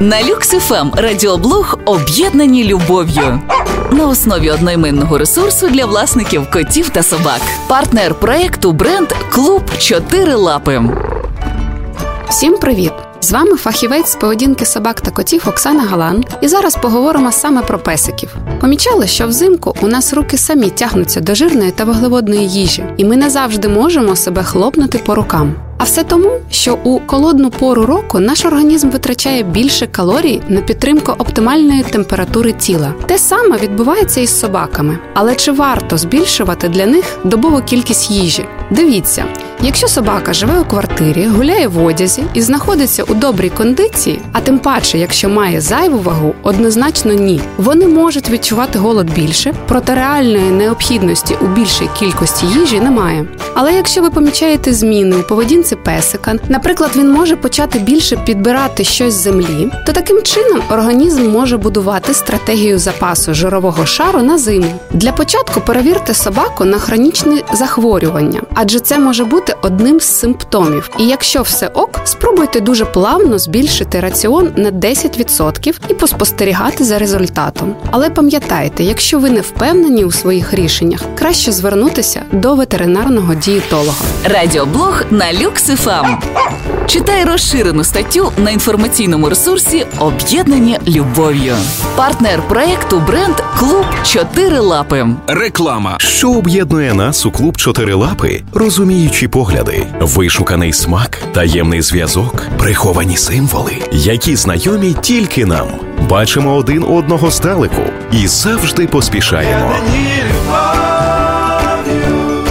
На Люксифем радіоблог об'єднані любов'ю на основі одноіменного ресурсу для власників котів та собак. Партнер проекту бренд Клуб Чотири Лапи. Всім привіт! З вами фахівець з поведінки собак та котів Оксана Галан. І зараз поговоримо саме про песиків. Помічали, що взимку у нас руки самі тягнуться до жирної та вуглеводної їжі, і ми не завжди можемо себе хлопнути по рукам. А все тому, що у холодну пору року наш організм витрачає більше калорій на підтримку оптимальної температури тіла. Те саме відбувається із собаками. Але чи варто збільшувати для них добову кількість їжі? Дивіться, якщо собака живе у квартирі, гуляє в одязі і знаходиться у добрій кондиції, а тим паче, якщо має зайву вагу, однозначно ні. Вони можуть відчувати голод більше, проте реальної необхідності у більшій кількості їжі немає. Але якщо ви помічаєте зміни у поведінці песика, наприклад, він може почати більше підбирати щось з землі, то таким чином організм може будувати стратегію запасу жирового шару на зиму. Для початку перевірте собаку на хронічні захворювання, адже це може бути одним з симптомів. І якщо все ок, спробуйте дуже плавно збільшити раціон на 10% і поспостерігати за результатом. Але пам'ятайте, якщо ви не впевнені у своїх рішеннях, краще звернутися до ветеринарного дієтолога. Радіоблог на Люксифем. Читай розширену статтю на інформаційному ресурсі Об'єднані любов'ю. Партнер проекту бренд Клуб Чотири Лапи. Реклама. Що об'єднує нас у клуб Чотирилапи? Розуміючі погляди, вишуканий смак, таємний зв'язок, приховані символи, які знайомі тільки нам. Бачимо один одного здалеку і завжди поспішаємо.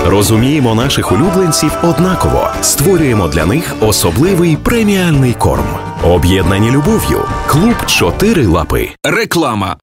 Розуміємо наших улюбленців однаково, створюємо для них особливий преміальний корм. Об'єднані любов'ю. Клуб Чотири лапи. Реклама.